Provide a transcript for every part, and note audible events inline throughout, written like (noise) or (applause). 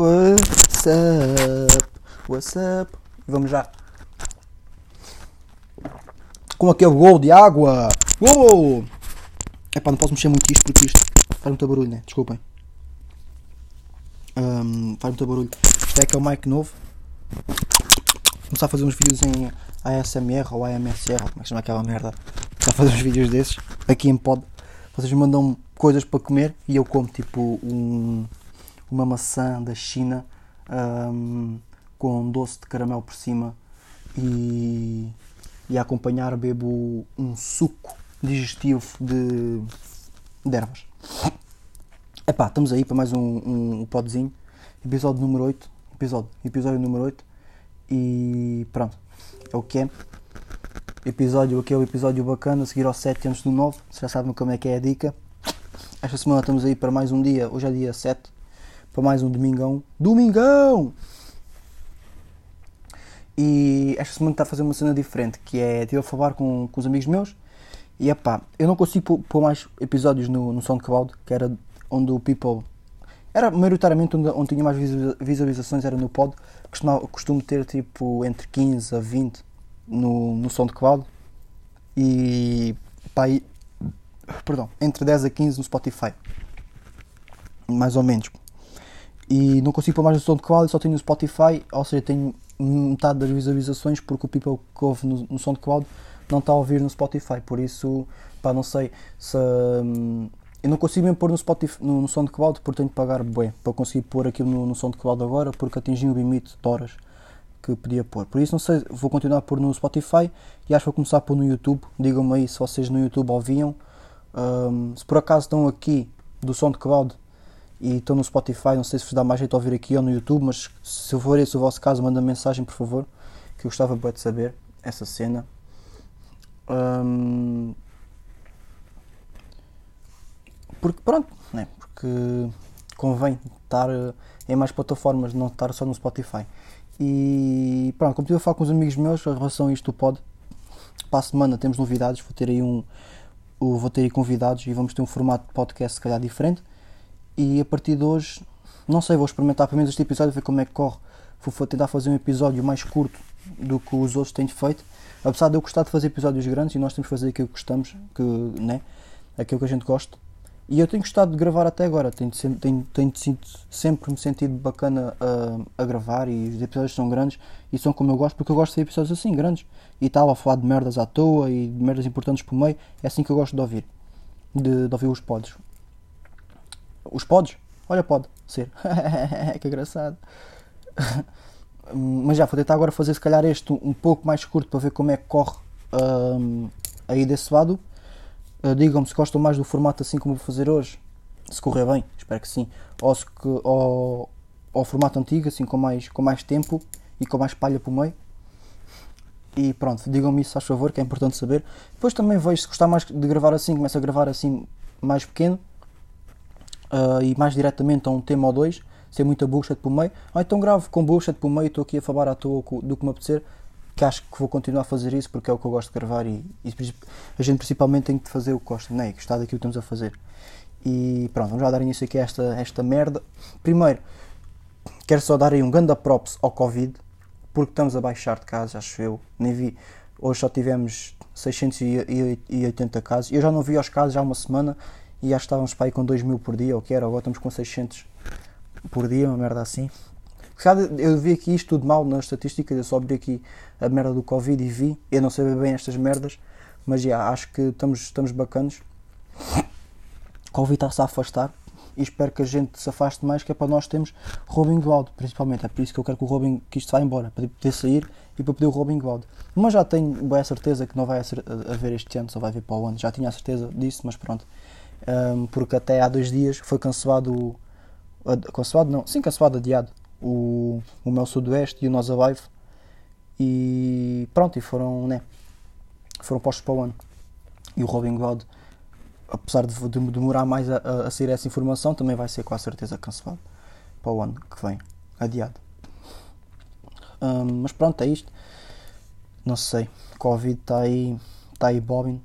What's up? What's up? Vamos já. Com aquele gol de água. Uou! Epá, não posso mexer muito isto porque isto faz muito barulho, né? Desculpem. Um, faz muito barulho. Isto é que é o mic novo. Começar a fazer uns vídeos em ASMR ou AMSR, como é que chama aquela merda? Começar a fazer uns vídeos desses aqui em pod. Vocês mandam coisas para comer e eu como tipo um, uma maçã da China um, com um doce de caramelo por cima e, e a acompanhar bebo um suco digestivo de, de ervas. Epá, estamos aí para mais um, um, um podzinho. Episódio número 8. Episódio, episódio número 8. E pronto. É o que é. Episódio, aquele episódio bacana, seguir ao 7 antes do 9. Vocês já sabem como é que é a dica. Esta semana estamos aí para mais um dia. Hoje é dia 7. Para mais um domingão. Domingão! E esta semana está a fazer uma cena diferente, que é estive a falar com, com os amigos meus e epá, eu não consigo pôr mais episódios no, no SoundCloud, que era onde o People. Era maioritariamente onde, onde tinha mais visualizações, era no pod. Costumo, costumo ter tipo entre 15 a 20 no, no SoundCloud e pá, e, perdão, entre 10 a 15 no Spotify. Mais ou menos. E não consigo pôr mais no SoundCloud, só tenho no Spotify, ou seja, tenho metade das visualizações porque o People que ouve no, no SoundCloud não está a ouvir no Spotify, por isso, pá, não sei se. Hum, eu não consigo mesmo pôr no, Spotify, no, no SoundCloud porque tenho que pagar bué para conseguir pôr aquilo no, no SoundCloud agora porque atingi o limite de horas que podia pôr. Por isso, não sei, vou continuar a pôr no Spotify e acho que vou começar a pôr no YouTube. Digam-me aí se vocês no YouTube ouviam. Um, se por acaso estão aqui do SoundCloud e estão no Spotify, não sei se vos dá mais jeito ouvir aqui ou no YouTube, mas se for esse o vosso caso, manda mensagem por favor, que eu gostava de saber essa cena. Um, porque pronto, né? porque convém estar em mais plataformas, não estar só no Spotify. E pronto, como estive a falar com os amigos meus em relação a isto do pod, para a semana temos novidades, vou ter aí um. Vou ter aí convidados e vamos ter um formato de podcast se calhar diferente. E a partir de hoje, não sei, vou experimentar pelo menos este episódio, ver como é que corre. Vou tentar fazer um episódio mais curto do que os outros têm feito. Apesar de eu gostar de fazer episódios grandes e nós temos que fazer aquilo que gostamos, que, né? aquilo que a gente gosta. E eu tenho gostado de gravar até agora, tenho, tenho, tenho sempre me sentido bacana a, a, gravar e os episódios são grandes e são como eu gosto, porque eu gosto de episódios assim, grandes. E tal, a falar de merdas à toa e de merdas importantes por meio, é assim que eu gosto de ouvir. De, de ouvir os pods. Os pods? Olha, pode ser. (laughs) que engraçado. Mas já, vou tentar agora fazer se calhar este um pouco mais curto para ver como é que corre um, aí desse lado. Uh, Digam-me se gostam mais do formato assim como vou fazer hoje. Se correr bem, espero que sim. Ou, se, ou, ou formato antigo, assim com mais, com mais tempo e com mais palha por meio. E pronto, digam-me isso, a favor, que é importante saber. Depois também vejo se gostar mais de gravar assim, começo a gravar assim mais pequeno uh, e mais diretamente a um tema ou dois sem muita bullshit por meio, ou então gravo com bullshit por meio, estou aqui a falar à toa do que me apetecer, que acho que vou continuar a fazer isso porque é o que eu gosto de gravar e, e a gente principalmente tem que fazer o que gosta, é? Gostar daquilo que estamos a fazer. E pronto, vamos já dar início aqui a esta, esta merda. Primeiro, quero só dar aí um grande props ao Covid, porque estamos a baixar de casos, acho eu, nem vi. Hoje só tivemos 680 casos. Eu já não vi os casos há uma semana e acho que estávamos para aí com 2 mil por dia, ou que era, agora estamos com 600 por dia, uma merda assim. Eu vi aqui isto tudo mal nas estatísticas, eu só abri aqui a merda do Covid e vi, eu não sei bem estas merdas, mas já, acho que estamos, estamos bacanos. Covid está-se a afastar e espero que a gente se afaste mais, que é para nós termos Robin Gold, principalmente. É por isso que eu quero que o Robin, que isto vá embora, para poder sair e para poder o Robin Gold. Mas já tenho boa certeza que não vai haver este ano, só vai vir para o ano. Já tinha a certeza disso, mas pronto. Um, porque até há dois dias foi cancelado cancelado não, sim, cancelado, adiado, o, o Mel Sudoeste e o Nós Alive e pronto, e foram, né, foram postos para o ano. E o Robin God, apesar de, de demorar mais a, a, sair essa informação, também vai ser com a certeza cancelado para o ano que vem, adiado. Um, mas pronto, é isto. Não sei, Covid está aí, está aí Bobbin,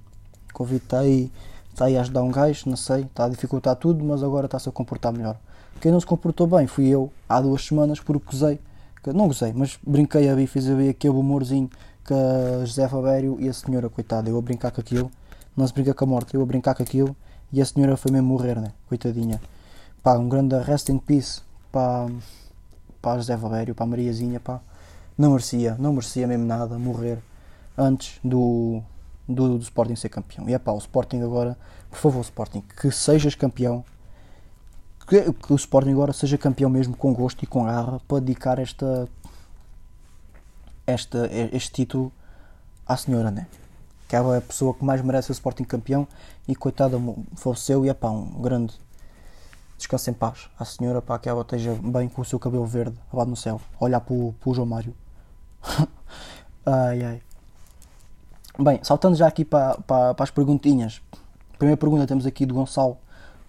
Covid está aí, está aí a ajudar um gajo, não sei, está a dificultar tudo, mas agora está-se a comportar melhor Quem não se comportou bem fui eu, há duas semanas, porque gozei. Não gozei, mas brinquei a fiz a aquele humorzinho que a José Fabério e a senhora, coitada, eu a brincar com aquilo. Não se brinca com a morte, eu a brincar com aquilo. E a senhora foi mesmo morrer, né? Coitadinha. Pá, um grande rest in peace para, a José Fabério, para a Mariazinha, pá. Não merecia, não merecia mesmo nada morrer antes do, do, do Sporting ser campeão. E é pá, o Sporting agora, por favor, Sporting, que sejas campeão que, que, o Sporting agora seja campeão mesmo com gosto e com garra para dedicar esta, esta, este título à senhora, né? Que é a pessoa que mais merece o Sporting campeão e coitada faleceu e é pá, um grande descanso em paz à senhora para que ela esteja bem com o seu cabelo verde lá no céu, olhar para o, para o João Mário. (laughs) ai ai. Bem, saltando já aqui para, para, para as perguntinhas. Primeira pergunta temos aqui do Gonçalo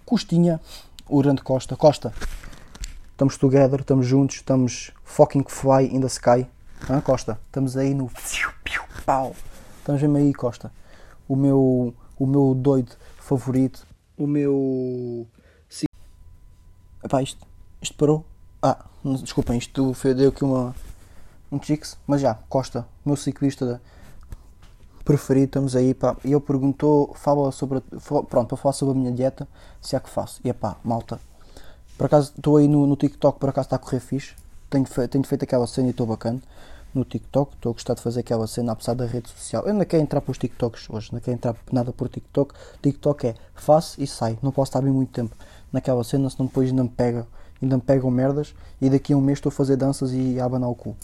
Costinha o grande Costa. Costa, estamos together, estamos juntos, estamos fucking fly in the sky. Ah, Costa, estamos aí no pau. Estamos mesmo aí, Costa. O meu, o meu doido favorito, o meu. Sim. Epá, isto, isto parou. Ah, desculpem, isto deu aqui uma. Um chix, mas já, Costa, meu ciclista preferido, estamos aí, pá. E ele perguntou, fala sobre, pronto, para falar sobre a minha dieta, se é que faço. E é pá, malta. Por acaso, estou aí no, no TikTok, por acaso está a correr fixe. Tenho, fe, tenho feito aquela cena e estou bacana no TikTok. Estou a gostar de fazer aquela cena, apesar da rede social. Eu não quero entrar para os TikToks hoje, não quero entrar nada por TikTok. TikTok é faço e sai. Não posso estar bem muito tempo naquela cena, senão depois ainda me pega, ainda me pegam merdas. E daqui a um mês estou a fazer danças e a abanar o cu.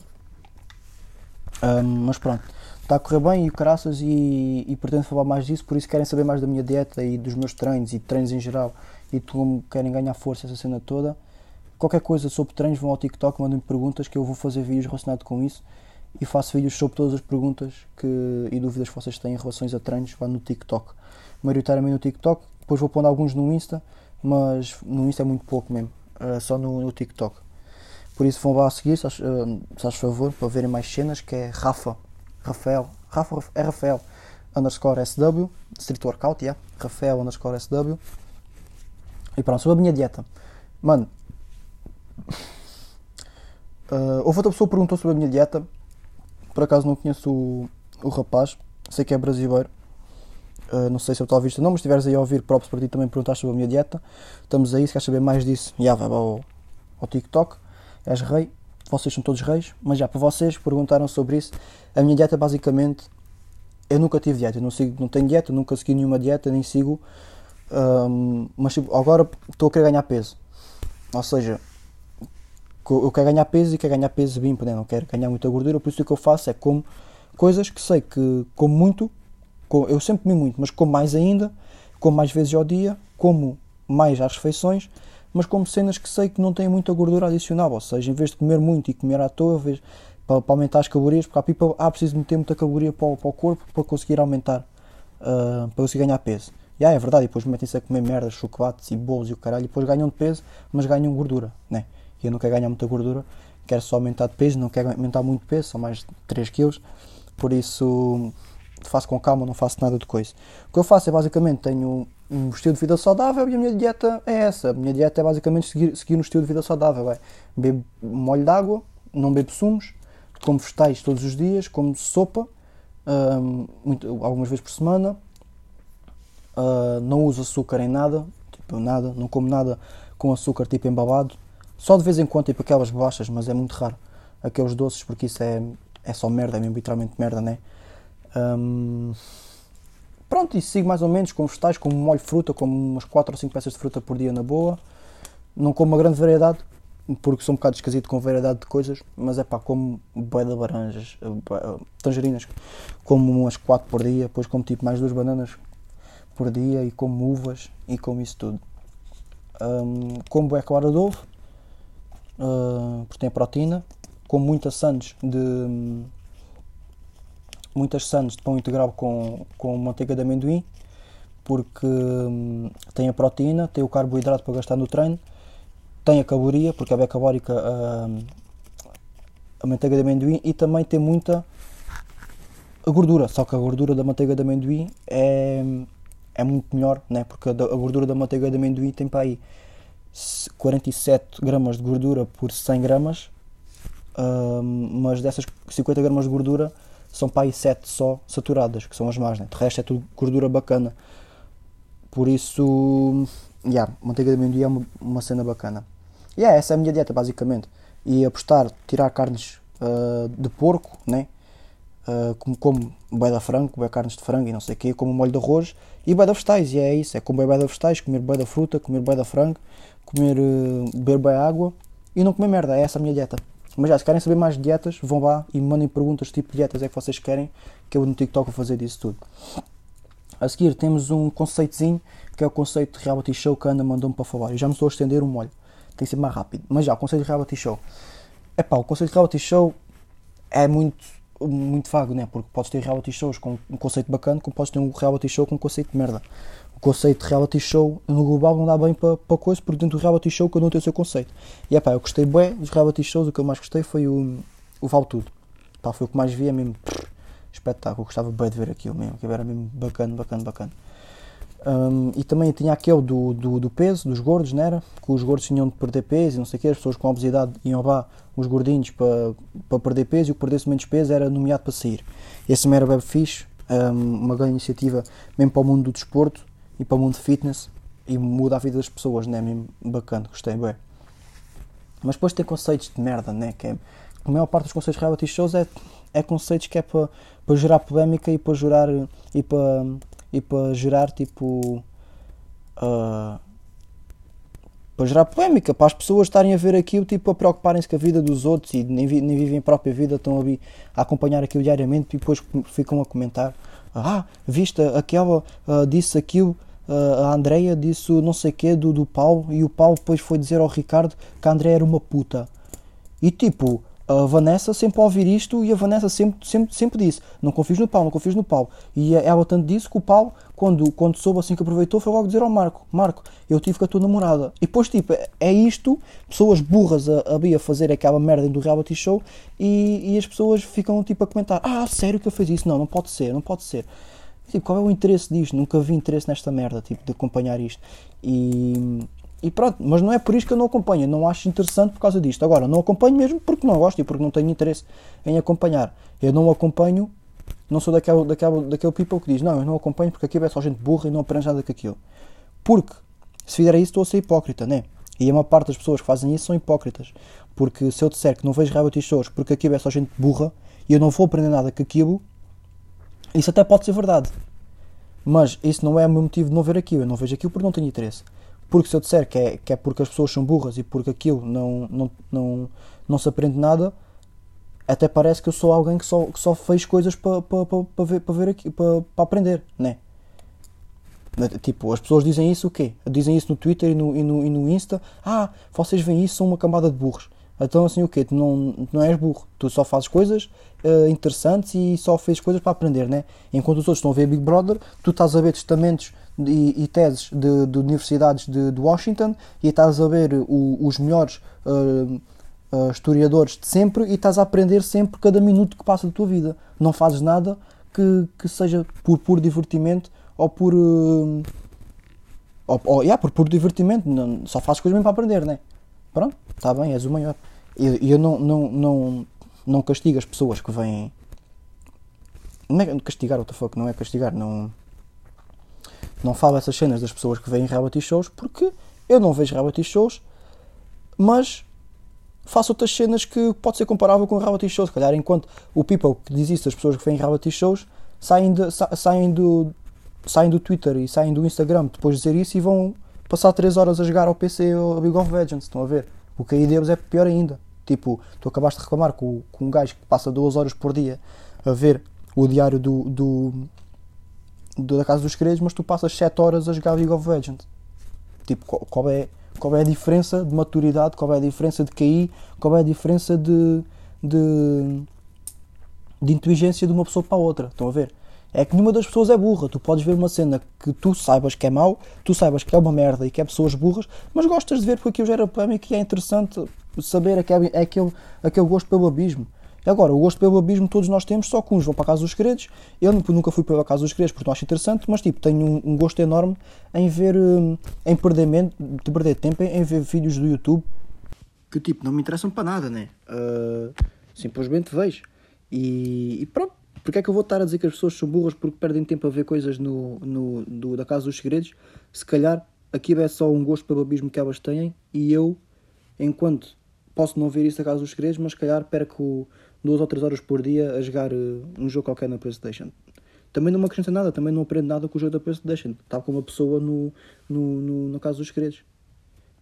Um, mas pronto está a correr bem e caraças e, e pretendo falar mais disso, por isso querem saber mais da minha dieta e dos meus treinos e treinos em geral e como querem ganhar força essa cena toda. Qualquer coisa sobre treinos vão ao TikTok, mandem-me perguntas que eu vou fazer vídeos relacionados com isso e faço vídeos sobre todas as perguntas que, e dúvidas que vocês têm em relação a treinos lá no TikTok. Maioritariamente no TikTok, depois vou pondo alguns no Insta, mas no Insta é muito pouco mesmo, é só no, no TikTok. Por isso vão lá a seguir, se faz favor, para verem mais cenas, que é Rafa Rafael, Rafa, é Rafael underscore SW, Street Workout, yeah, Rafael underscore SW. E pronto, sobre a minha dieta. Mano, uh, houve outra pessoa que perguntou sobre a minha dieta. Por acaso não conheço o, o rapaz, sei que é brasileiro. Uh, não sei se eu estou a vista não, mas se estiveres aí a ouvir, próprio para ti também perguntar sobre a minha dieta. Estamos aí, se queres saber mais disso, já vai ao, ao TikTok. És rei, vocês são todos reis, mas já para vocês perguntaram sobre isso. A minha dieta basicamente eu nunca tive dieta, não, sigo, não tenho dieta, nunca segui nenhuma dieta, nem sigo. Um, mas tipo, agora estou a querer ganhar peso. Ou seja, eu quero ganhar peso e quero ganhar peso limpo, né? não quero ganhar muita gordura, por isso o que eu faço é como coisas que sei que como muito, eu sempre comi muito, mas como mais ainda, como mais vezes ao dia, como mais às refeições mas como cenas que sei que não têm muita gordura adicional, ou seja, em vez de comer muito e comer à toa, vez, para, para, aumentar as calorias, porque há pipa, ah, preciso meter muita caloria para para o corpo para conseguir aumentar, uh, para conseguir ganhar peso. E ah, é verdade, e depois metem-se a comer merdas, chocolates e bolos e o caralho, e depois ganham de peso, mas ganham gordura, né? E eu não quero ganhar muita gordura, quero só aumentar de peso, não quero aumentar muito peso, são mais de 3 kg, por isso faço com calma, não faço nada de coisa. O que eu faço é basicamente tenho um estilo de vida saudável e a minha dieta é essa. A minha dieta é basicamente seguir, seguir um estilo de vida saudável. É. Bebo molho de água, não bebo sumos, como vegetais todos os dias, como sopa, um, muito, algumas vezes por semana. Uh, não uso açúcar em nada, tipo nada, não como nada com açúcar tipo embabado. Só de vez em quando, tipo aquelas bolachas, mas é muito raro. Aqueles doces, porque isso é, é só merda, é mesmo literalmente merda, né? Um, Pronto, e sigo mais ou menos com vegetais, como molho fruta, como umas 4 ou 5 peças de fruta por dia na boa. Não como uma grande variedade, porque sou um bocado esquisito com variedade de coisas, mas é pá, como bué de laranjas, tangerinas, como umas 4 por dia, depois como tipo mais duas bananas por dia e como uvas e como isso tudo. Um, como bué clara de ovo, uh, porque tem proteína, como muitas sandes de muitas sandes de pão integral com, com manteiga de amendoim, porque hum, tem a proteína, tem o carboidrato para gastar no treino, tem a caloria, porque é bem calórica a, hum, a manteiga de amendoim, e também tem muita a gordura, só que a gordura da manteiga de amendoim é, é muito melhor, né? porque a, a gordura da manteiga de amendoim tem para aí 47 gramas de gordura por 100 gramas, uh, mas dessas 50 gramas de gordura são para aí 7 só saturadas, que são as más, né? de resto é tudo gordura bacana. Por isso, yeah, manteiga de amendoim é uma, uma cena bacana. E yeah, essa é a minha dieta basicamente. E apostar, tirar carnes uh, de porco, né? Uh, como, como boi da frango, boi carnes de frango e não sei o quê, como molho de arroz e boi da vegetais, e é isso, é comer boi da vegetais, comer boi da fruta, comer boi da frango, comer, uh, beber boi água e não comer merda, é essa a minha dieta. Mas já, se querem saber mais dietas, vão lá e mandem perguntas tipo dietas é que vocês querem, que eu no TikTok vou fazer disso tudo. A seguir temos um conceitozinho, que é o conceito de reality show que a Ana mandou-me para falar. Eu já me estou a estender um molho, tem que ser mais rápido. Mas já, o conceito de reality show. É pá, o conceito de reality show é muito, muito vago, né? Porque podes ter reality shows com um conceito bacana, como podes ter um reality show com um conceito de merda. Conceito de reality show no global não dá bem para, para coisa, porque dentro do reality show cada um tem o seu conceito. E é pá, eu gostei bem dos reality shows, o que eu mais gostei foi o, o Vale Tudo. Pá, foi o que mais vi, é mesmo pff, espetáculo, gostava bem de ver aquilo mesmo, que era mesmo bacana, bacana, bacana. Um, e também tinha aquele do, do, do, peso, dos gordos, não era? Que os gordos tinham de perder peso e não sei o quê, as pessoas com obesidade iam lá, os gordinhos, para, para perder peso e o que perdesse menos peso era nomeado para sair. Esse também era bem fixe, um, uma grande iniciativa mesmo para o mundo do desporto e para o mundo fitness e muda a vida das pessoas, né? Mesmo bacana, gostei bem. Mas depois tem conceitos de merda, né? Que é, a maior parte dos conceitos de reality shows é, é conceitos que é para, para gerar polémica e para gerar e para e para gerar tipo. Uh, para gerar polémica, para as pessoas estarem a ver aquilo, tipo, a preocuparem-se com a vida dos outros e nem, nem vivem a própria vida, estão ali a acompanhar aquilo diariamente e depois ficam a comentar: Ah, viste, aquela uh, disse aquilo, uh, a Andreia disse não sei quê do, do Paulo e o Paulo depois foi dizer ao Ricardo que a Andreia era uma puta. E tipo, a Vanessa sempre a ouvir isto e a Vanessa sempre, sempre, sempre disse: Não confies no Paulo, não confies no Paulo. E ela tanto disse que o Paulo, quando, quando soube assim que aproveitou, foi logo dizer ao Marco: Marco, eu tive com a tua namorada. E depois, tipo, é isto, pessoas burras a, a, a fazer aquela merda do reality show e, e as pessoas ficam tipo a comentar: Ah, sério que eu fiz isso? Não, não pode ser, não pode ser. Tipo, qual é o interesse disto? Nunca vi interesse nesta merda, tipo, de acompanhar isto. E e pronto, mas não é por isso que eu não acompanho, não acho interessante por causa disto. Agora, não acompanho mesmo porque não gosto e porque não tenho interesse em acompanhar. Eu não acompanho, não sou daquele, daquele, daquele people que diz, não, eu não acompanho porque aqui é só gente burra e não aprende nada com aquilo. Porque, se fizer isso, estou a ser hipócrita, né? E a maior parte das pessoas que fazem isso são hipócritas. Porque se eu disser que não vejo reality shows porque aqui é só gente burra e eu não vou aprender nada com aquilo, isso até pode ser verdade. Mas isso não é o meu motivo de não ver aquilo. Eu não vejo aquilo porque não tenho interesse. Porque se eu disser que é, que é porque as pessoas são burras e porque aquilo não, não, não, não se aprende nada, até parece que eu sou alguém que só, que só fez coisas para pa, pa, pa ver, para ver aqui, para pa aprender, né? Tipo, as pessoas dizem isso o quê? Dizem isso no Twitter e no, e no, e no Insta. Ah, vocês veem isso, são uma camada de burros. Então assim o quê? Tu não, tu não és burro. Tu só fazes coisas uh, interessantes e só fazes coisas para aprender, né? Enquanto os outros estão a ver Big Brother, tu estás a ver testamentos e, e teses de, de, universidades de, de, Washington e estás a ver o, os melhores uh, uh, historiadores de sempre e estás a aprender sempre cada minuto que passa da tua vida. Não fazes nada que, que seja por puro divertimento ou por. Uh, ou, ou, yeah, por puro divertimento, não, só fazes coisas mesmo para aprender, né? Pronto, está bem, és o maior. E eu, eu, não, não, não, não castigo as pessoas que vêm. Não é castigar, what the fuck, não é castigar, não não falo essas cenas das pessoas que veem reality shows porque eu não vejo reality shows, mas faço outras cenas que pode ser comparável com reality shows. Se calhar, enquanto o people que diz isso, as pessoas que veem reality shows, saem, de, sa, saem, do, saem do Twitter e saem do Instagram depois de dizer isso e vão passar 3 horas a jogar ao PC ou a League of Legends. Estão a ver? O aí deles é pior ainda. Tipo, tu acabaste de reclamar com, com um gajo que passa 2 horas por dia a ver o diário do, do, da Casa dos Segredos, mas tu passas 7 horas a jogar League of Legends. Tipo, qual, qual, é, qual é a diferença de maturidade, qual é a diferença de KI, qual é a diferença de, de, de inteligência de uma pessoa para a outra? Estão a ver? É que nenhuma das pessoas é burra. Tu podes ver uma cena que tu saibas que é mau, tu saibas que é uma merda e que é pessoas burras, mas gostas de ver porque aquilo gera polémica e é interessante saber aquele, aquele, aquele gosto pelo abismo. E agora, o gosto pelo abismo todos nós temos, só que uns vão para a Casa dos Segredos. Eu nunca fui para a Casa dos Segredos porque não acho interessante, mas tipo, tenho um, um gosto enorme em ver, hum, em perder, de perder tempo em ver vídeos do YouTube que tipo, não me interessam para nada, né? Uh, simplesmente vejo. E, e, pronto, porque é que eu vou estar a dizer que as pessoas são burras porque perdem tempo a ver coisas no, no, do, da Casa dos Segredos? Se calhar aquilo é só um gosto pelo abismo que elas têm e eu, enquanto posso não ver isso da Casa dos Segredos, mas se calhar perco duas ou três horas por dia a jogar uh, um jogo qualquer na Playstation. Também não me acrescenta nada, também não aprendo nada com o jogo da Playstation. Estava com uma pessoa no, no, no, na Casa dos Segredos.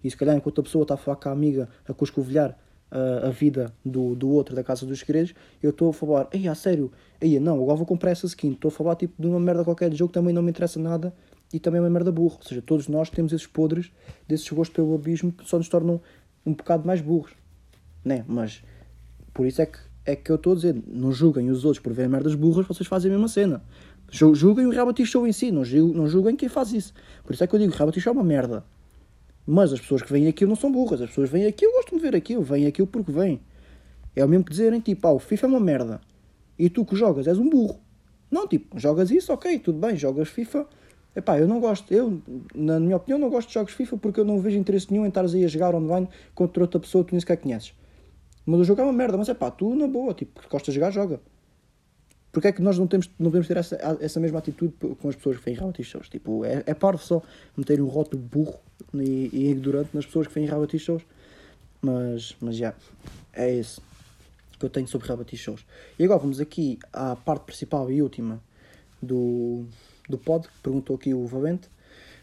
E se calhar enquanto a pessoa está a falar com a amiga, a coscovilhar uh, a vida do, do outro da Casa dos Segredos, eu estou a falar, ei, a sério, ei, não, agora vou comprar essa skin. Estou a falar tipo de uma merda qualquer de jogo que também não me interessa nada e também é uma merda burro. Ou seja, todos nós temos esses podres, desses gostos pelo abismo que só nos tornam um bocado mais burros. Né? Mas por isso é que, é que eu estou a dizer, não julguem os outros por verem merdas burras, vocês fazem a mesma cena. Julguem o reality show em si, não julguem, não quem faz isso. Por isso é que eu digo, reality show é uma merda. Mas as pessoas que vêm aqui não são burras, as pessoas vêm aqui, eu gosto de ver aquilo, vêm aquilo porque vêm. É o mesmo que dizerem, tipo, ah, o FIFA é uma merda. E tu que jogas és um burro. Não, tipo, jogas isso, ok, tudo bem, jogas FIFA. Epá, eu não gosto, eu, na minha opinião, não gosto de jogos FIFA porque eu não vejo interesse nenhum em estares aí a jogar online contra outra pessoa que tu nem sequer conheces. Mas o jogo é uma merda, mas é pá, tu na boa, tipo, gostas de jogar, joga. Porque é que nós não, temos, não podemos ter essa, essa mesma atitude com as pessoas que vêm reality shows? Tipo, é, é parvo só meter um rótulo burro e, e ignorante nas pessoas que vêm reality shows. Mas, mas já, é isso que eu tenho sobre reality shows. E agora vamos aqui à parte principal e última do, do pod. Perguntou aqui o Valente.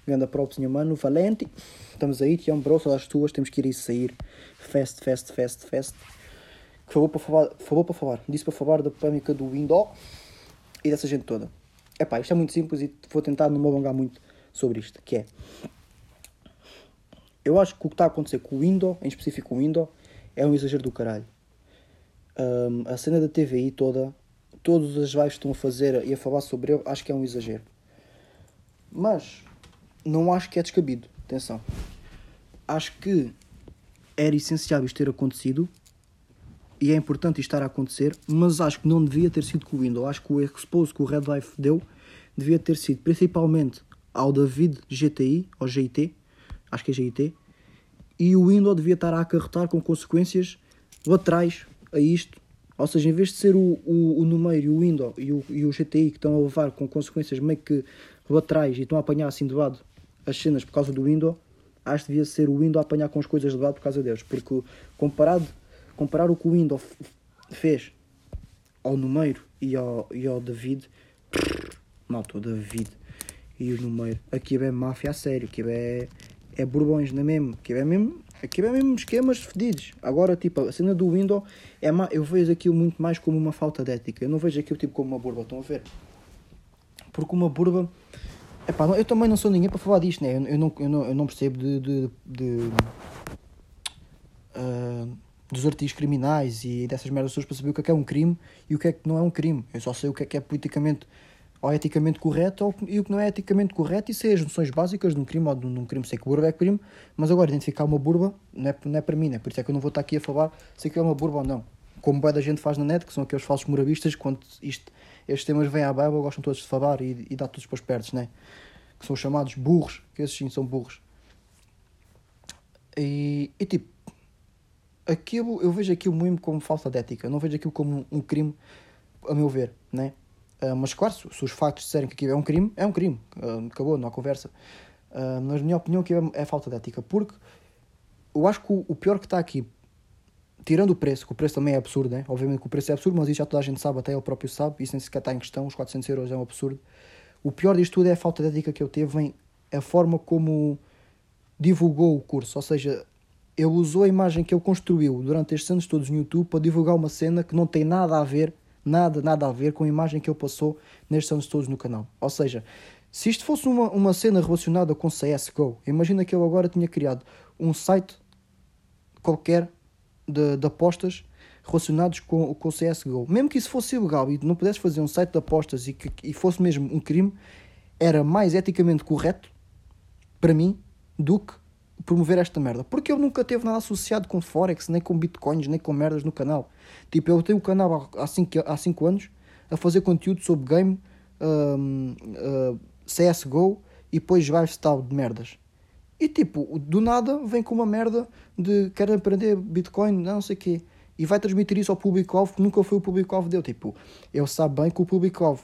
Grande props, meu mano. Valente. Estamos aí, te amo, bro. Só as tuas. Temos que ir e sair. Fast, fast, fast, fast que falou para falar, falou para falar, disse para falar da polémica do Windows e dessa gente toda. É pá, isto é muito simples e vou tentar não me alongar muito sobre isto, que é eu acho que o que está a acontecer com o Windows, em específico o Windows, é um exagero do caralho. Um, a cena da TVI toda, todos os lives que estão a fazer e a falar sobre ele, acho que é um exagero. Mas não acho que é descabido. Atenção. Acho que era essencial isto ter acontecido e é importante estar a acontecer, mas acho que não devia ter sido com o Windows. Acho que o expose que o Red Life deu devia ter sido principalmente ao David GTI, ou GIT, acho que é GIT, e o Windows devia estar a acarretar com consequências laterais a isto. Ou seja, em vez de ser o, o, o número e o Windows e o, e o GTI que estão a levar com consequências meio que laterais e estão a apanhar assim de lado as cenas por causa do Windows, acho que devia ser o Windows a apanhar com as coisas de lado por causa deles. Porque comparado comparar o que o Windows fez ao Numeiro e ao, e ao David, malta, o David e o Numeiro, aqui é máfia a sério, aqui é, é Bourbões, não é mesmo? Aqui é mesmo, aqui é mesmo esquemas fedidos. Agora, tipo, a cena do Windows, é má, eu vejo aquilo muito mais como uma falta de ética, eu não vejo aquilo tipo como uma burba, estão a ver? Porque uma burba. Epá, eu também não sou ninguém para falar disto, né? eu, eu, não, eu, não, eu não percebo de, de, de uh, dos artigos criminais e dessas merdas todas para saber o que é, que é um crime e o que é que não é um crime. Eu só sei o que é que é politicamente ou eticamente correto ou, e o que não é eticamente correto e sei as noções básicas de um crime ou de um crime. Sei que burba é crime, mas agora identificar uma burba não é, não é para mim, né? por isso é que eu não vou estar aqui a falar se que é uma burba ou não. Como bem da gente faz na net, que são aqueles falsos morabistas, quando isto, estes temas vêm à baba, gostam todos de falar e, e dar todos para os pertos, né? que são chamados burros, que esses sim são burros. E, e tipo, aquilo, eu vejo aquilo mesmo como falta de ética, não vejo aquilo como um crime, a meu ver, né? Uh, mas claro, se, se, os factos disserem que aquilo é um crime, é um crime, uh, acabou, não há conversa. Uh, mas, na minha opinião, aquilo é, é, falta de ética, porque eu acho que o, o, pior que está aqui, tirando o preço, que o preço também é absurdo, né? Obviamente que o preço é absurdo, mas isso já toda a gente sabe, até ele próprio sabe, isso nem sequer está em questão, os 400 euros é um absurdo. O pior disto tudo é a falta de ética que ele teve em a forma como divulgou o curso, ou seja, ele usou a imagem que ele construiu durante estes anos todos no YouTube para divulgar uma cena que não tem nada a ver, nada, nada a ver com a imagem que ele passou nestes anos todos no canal. Ou seja, se isto fosse uma, uma cena relacionada com CSGO, imagina que ele agora tinha criado um site qualquer de, de apostas relacionados com, o CSGO. Mesmo que isso fosse ilegal e não pudesse fazer um site de apostas e que e fosse mesmo um crime, era mais eticamente correto para mim do que promover esta merda? Porque eu nunca teve nada associado com Forex, nem com Bitcoins, nem com merdas no canal. Tipo, eu tenho um canal há 5 há cinco anos a fazer conteúdo sobre game, um, uh, CSGO e depois lifestyle de merdas. E tipo, do nada vem com uma merda de quer aprender Bitcoin, não sei o quê. E vai transmitir isso ao público-alvo que nunca foi o público-alvo dele. Tipo, ele sabe bem que o público-alvo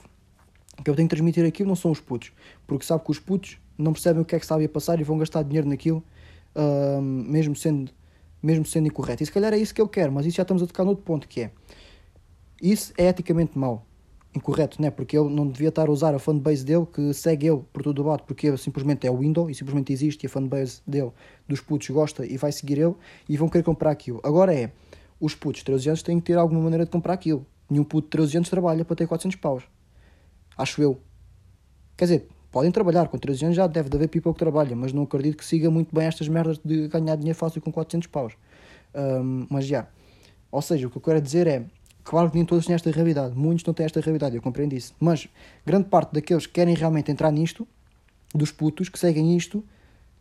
que eu tenho que transmitir aquilo não são os putos. Porque sabe que os putos não percebem o que é que sabe a passar e vão gastar dinheiro naquilo, mesmo, sendo, mesmo sendo incorreto. E se calhar é isso que eu quero, mas isso já estamos a tocar no outro ponto, que é... Isso é eticamente mau incorreto, né? porque ele não devia estar a usar a fanbase dele, que segue ele por todo o lado, porque simplesmente é o window e simplesmente existe e a fanbase dele, dos putos, gosta e vai seguir ele e vão querer comprar aquilo. Agora é, os putos de 13 anos têm que ter alguma maneira de comprar aquilo. Nenhum puto de 13 anos trabalha para ter 400 paus. Acho eu. Quer dizer, podem trabalhar, com 13 anos já deve de haver people que trabalha, mas não acredito que siga muito bem estas merdas de ganhar dinheiro fácil com 400 paus. Um, mas já. Ou seja, o que eu quero dizer é, Claro que nem todos têm esta realidade, muitos não têm esta realidade, eu compreendo isso. Mas grande parte daqueles que querem realmente entrar nisto, dos putos que seguem isto,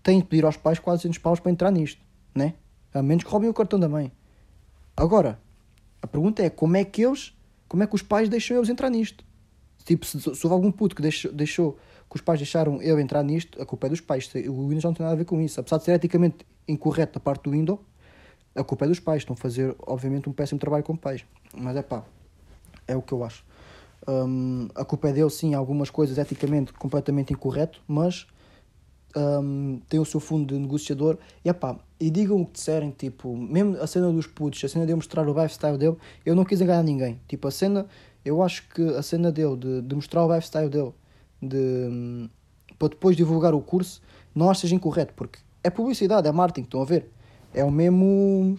têm de pedir aos pais 400 paus para entrar nisto, né? A menos que roubem o cartão da mãe. Agora, a pergunta é como é que eles, como é que os pais deixam eles entrar nisto? Tipo, se, se houve algum puto que deixou, deixou, que os pais deixaram eu entrar nisto, a culpa é dos pais. O Windows não tem nada a ver com isso. Apesar de ser eticamente incorreto da parte do Windows, a culpa é dos pais. Estão a fazer, obviamente, um péssimo trabalho como pais. Mas é pá, é o que eu acho. Um, a culpa é dele, sim, algumas coisas eticamente completamente incorreto, mas um, tem o seu fundo de negociador. E pá, e digam o que disserem, tipo, mesmo a cena dos putos, a cena de eu mostrar o lifestyle dele, eu não quis enganar ninguém. Tipo, a cena, eu acho que a cena dele, de, de mostrar o lifestyle dele, de, para depois divulgar o curso, não seja incorreto, porque é publicidade, é marketing, estão a ver? É o mesmo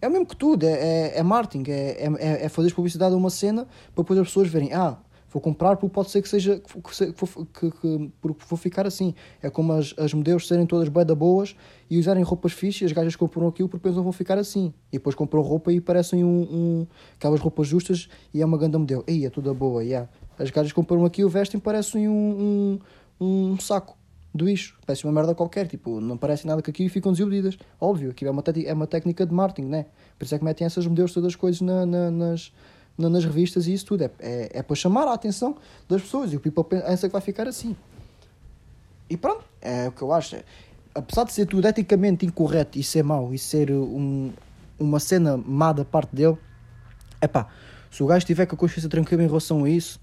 é o mesmo que tudo, é, é, é marketing, é, é, é fazer publicidade a uma cena para depois as pessoas verem, ah, vou comprar porque pode ser que seja que, que, que, porque vou ficar assim. É como as, as modelos serem todas bem da boas e usarem roupas fixas, as gajas compram aquilo porque pensam vão ficar assim. E depois compram roupa e parecem um, um aquelas roupas justas e é uma grande modelo. Ei, é toda boa, yeah. As gajas compram aquilo, vestem parecem um, um, um saco do lixo. Parece uma merda qualquer, tipo, não parece nada que aquilo e ficam desiludidas. Óbvio, aquilo é uma, é uma técnica de marketing, né? Por isso é que metem essas modelos todas as coisas na, na, nas, na, nas revistas e isso tudo. É, é, é para chamar a atenção das pessoas e o people pensa que vai ficar assim. E pronto, é o que eu acho. Apesar de ser tudo eticamente incorreto e ser mau e ser um, uma cena má da parte dele, é pá, se o gajo tiver com a consciência tranquila em relação a isso,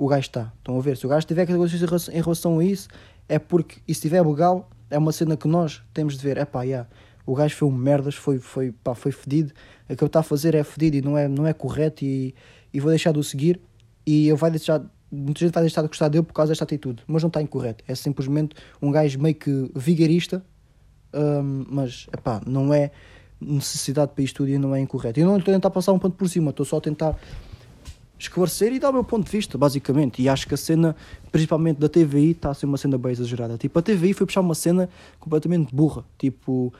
o gajo está. Estão a ver? Se o gajo tiver consciência em relação a isso, é porque, e se estiver legal, é uma cena que nós temos de ver. É pá, yeah, o gajo foi um merdas, foi, foi, pá, foi fedido. O que ele está a fazer é fedido e não é, não é correto e, e vou deixar de o seguir. E eu vai deixar, muita gente vai deixar de gostar dele por causa desta atitude, mas não está incorreto. É simplesmente um gajo meio que um, mas é pá, não é necessidade para isto tudo e não é incorreto. Eu não estou a tentar passar um ponto por cima, estou só a tentar esclarecer e dar o meu ponto de vista, basicamente. E acho que a cena, principalmente da TVI, está a ser uma cena bem exagerada. Tipo, a TVI foi puxar uma cena completamente burra. Tipo,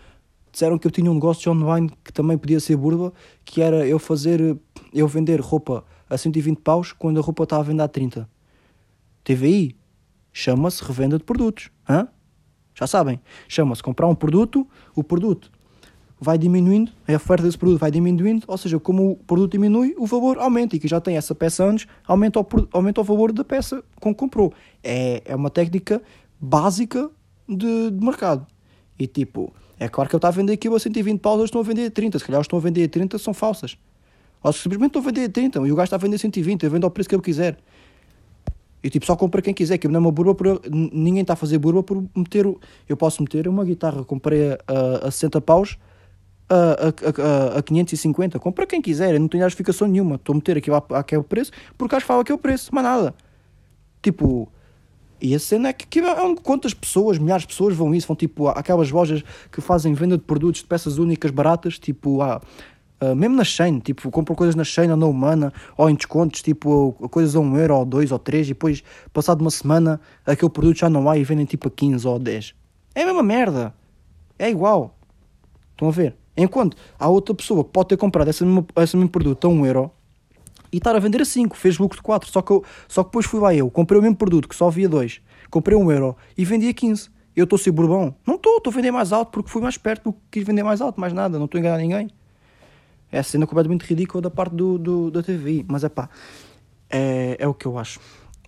disseram que eu tinha um negócio online que também podia ser burba, que era eu fazer, eu vender roupa a 120 paus quando a roupa estava a vender a 30. TVI chama-se revenda de produtos. Hã? Já sabem, chama-se comprar um produto, o produto vai diminuindo, a oferta desse produto vai diminuindo, ou seja, como o produto diminui, o valor aumenta. E que já tem essa peça antes, aumenta o, aumenta o valor da peça com que comprou. É, é uma técnica básica de, de mercado. E tipo, é claro que eu estava a vender aquilo a 120 paus, hoje estão a vender a 30. Se calhar estão a vender a 30 são falsas. Ou simplesmente estão a vender a 30 e o gajo está a vender a 120, eu vendo ao preço que eu quiser. E tipo, só compra quem quiser, que não é uma burba, por, ninguém está a fazer burba por meter. Eu posso meter uma guitarra, comprei a, a 60 paus a, a, a, a 550. Compra quem quiser, eu não tenho justificação nenhuma. Estou a meter aquilo àquele preço porque acho que fala aquele preço, mais nada. Tipo, e a cena é que, que é quantas pessoas, milhares de pessoas vão isso, vão tipo aquelas lojas que fazem venda de produtos de peças únicas baratas, tipo ah, uh, mesmo na Shein, tipo compram coisas na Shein ou na Humana ou em descontos, tipo coisas a 1 um euro ou 2 ou 3 e depois passado uma semana aquele produto já não há e vendem tipo a 15 ou 10. É a mesma merda. É igual. Estão a ver? Enquanto há outra pessoa que pode ter comprado esse mesmo, esse mesmo produto a 1 euro e estar a vender a 5, fez lucro de 4. Só que, eu, só que depois fui lá eu, comprei o mesmo produto que só havia 2, comprei 1 euro e vendi a 15. Eu estou a ser bourbon? Não estou, estou a vender mais alto porque fui mais perto porque quis vender mais alto, mais nada, não estou a enganar ninguém. É a cena completamente ridícula da parte do, do, da TV, mas é pá, é, é o que eu acho.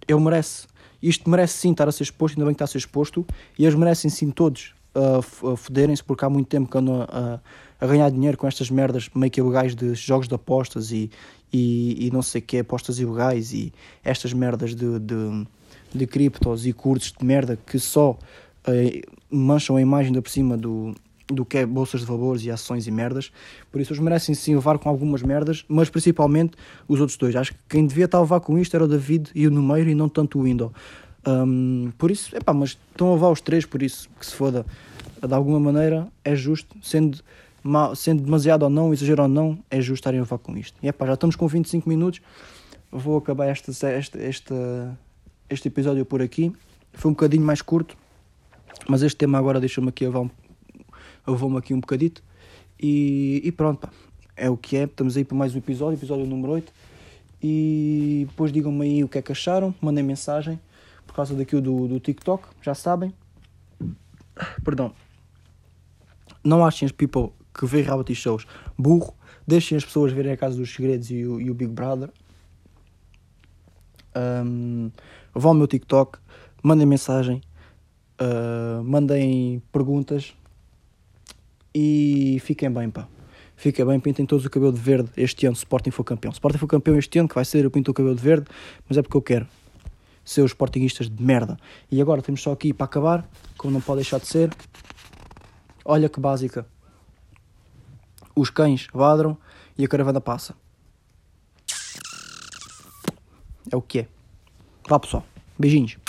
Ele merece, isto merece sim estar a ser exposto, ainda bem que está a ser exposto, e eles merecem sim todos uh, foderem-se porque há muito tempo que andam a, a, ganhar dinheiro com estas merdas meio que ilegais de jogos de apostas e, e, e não sei o que, apostas ilegais e estas merdas de, de, de criptos e cursos de merda que só uh, mancham a imagem da por cima do, do que é bolsas de valores e ações e merdas. Por isso, eles merecem sim levar com algumas merdas, mas principalmente os outros dois. Acho que quem devia estar a levar com isto era o David e o Numeiro e não tanto o Window. Um, por isso, é pá, mas estão a levar os três, por isso que se foda. De alguma maneira é justo, sendo, sendo demasiado ou não, exagero ou não, é justo estarem a levar com isto. E é pá, já estamos com 25 minutos. Vou acabar esta, esta, esta, este episódio por aqui. Foi um bocadinho mais curto, mas este tema agora deixa-me aqui a levar um, levou-me aqui um bocadito. E, e pronto, pá, é o que é. Estamos aí para mais um episódio, episódio número 8. E depois digam-me aí o que é que acharam, mandem mensagem por causa daquilo do, do TikTok, já sabem. Perdão. Não achem as people que vêem reality shows burro, deixem as pessoas verem a Casa dos Segredos e o, e o Big Brother. Um, vão ao meu TikTok, mandem mensagem, uh, mandem perguntas, e fiquem bem, pá. Fiquem bem, pintem todos o cabelo de verde este ano, Sporting for campeão. Sporting for campeão este ano, que vai ser, eu pinto o cabelo de verde, mas é porque eu quero ser os Sportingistas de merda. E agora temos só aqui para acabar, como não pode deixar de ser. Olha que básica. Os cães ladram e a caravana passa. É o que é. Vá pessoal. Beijinhos.